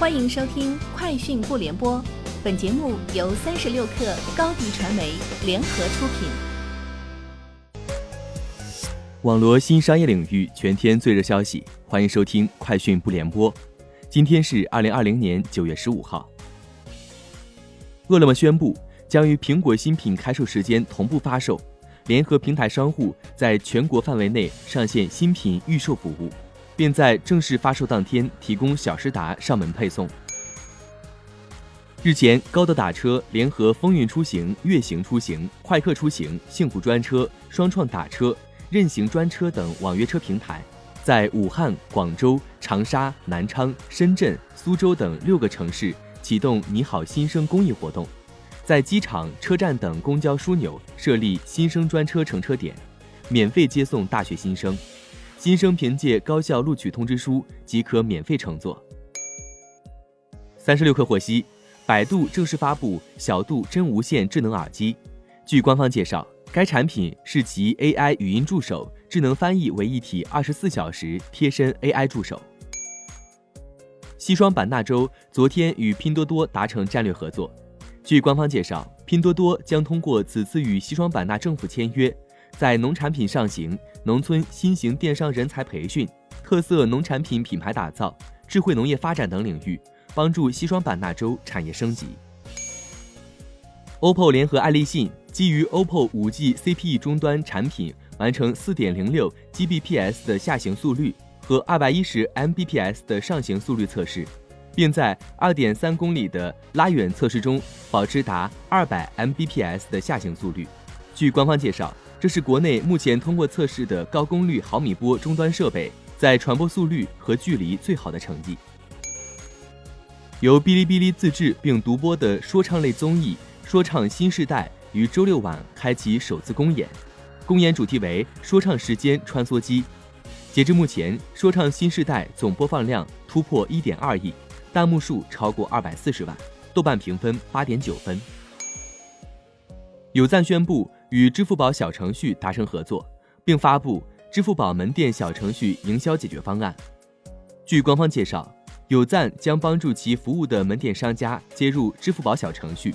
欢迎收听《快讯不联播》，本节目由三十六克高低传媒联合出品。网罗新商业领域全天最热消息，欢迎收听《快讯不联播》。今天是二零二零年九月十五号。饿了么宣布将与苹果新品开售时间同步发售，联合平台商户在全国范围内上线新品预售服务。并在正式发售当天提供小时达上门配送。日前，高德打车联合风韵出行、悦行出行、快客出行、幸福专车、双创打车、任行专车等网约车平台，在武汉、广州、长沙、南昌、深圳、苏州等六个城市启动“你好新生”公益活动，在机场、车站等公交枢纽设立新生专车乘车点，免费接送大学新生。新生凭借高校录取通知书即可免费乘坐。三十六氪获悉，百度正式发布小度真无线智能耳机。据官方介绍，该产品是集 AI 语音助手、智能翻译为一体，二十四小时贴身 AI 助手。西双版纳州昨天与拼多多达成战略合作。据官方介绍，拼多多将通过此次与西双版纳政府签约。在农产品上行、农村新型电商人才培训、特色农产品品牌打造、智慧农业发展等领域，帮助西双版纳州产业升级。OPPO 联合爱立信，基于 OPPO 5G CPE 终端产品完成4.06 Gbps 的下行速率和210 Mbps 的上行速率测试，并在2.3公里的拉远测试中保持达200 Mbps 的下行速率。据官方介绍。这是国内目前通过测试的高功率毫米波终端设备在传播速率和距离最好的成绩。由哔哩哔哩自制并独播的说唱类综艺《说唱新时代》于周六晚开启首次公演，公演主题为“说唱时间穿梭机”。截至目前，《说唱新时代》总播放量突破一点二亿，弹幕数超过二百四十万，豆瓣评分八点九分。有赞宣布。与支付宝小程序达成合作，并发布支付宝门店小程序营销解决方案。据官方介绍，有赞将帮助其服务的门店商家接入支付宝小程序，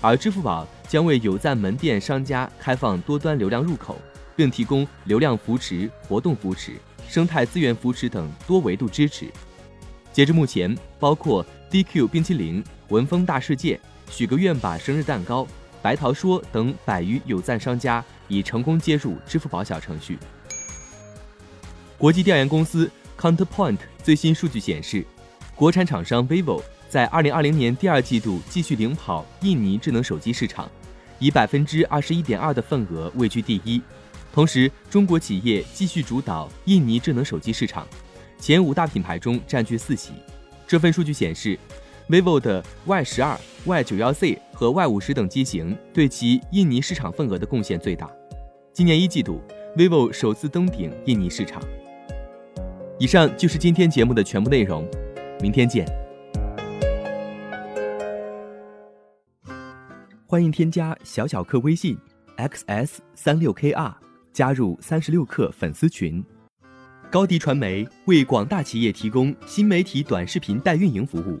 而支付宝将为有赞门店商家开放多端流量入口，并提供流量扶持、活动扶持、生态资源扶持等多维度支持。截至目前，包括 DQ 冰淇淋、文峰大世界、许个愿吧生日蛋糕。白桃说等百余有赞商家已成功接入支付宝小程序。国际调研公司 Counterpoint 最新数据显示，国产厂商 vivo 在2020年第二季度继续领跑印尼智能手机市场，以百分之二十一点二的份额位居第一。同时，中国企业继续主导印尼智能手机市场，前五大品牌中占据四席。这份数据显示。Vivo 的 Y 十二、Y 九幺 Z 和 Y 五十等机型对其印尼市场份额的贡献最大。今年一季度，vivo 首次登顶印尼市场。以上就是今天节目的全部内容，明天见。欢迎添加小小客微信 xs 三六 kr 加入三十六氪粉丝群。高迪传媒为广大企业提供新媒体短视频代运营服务。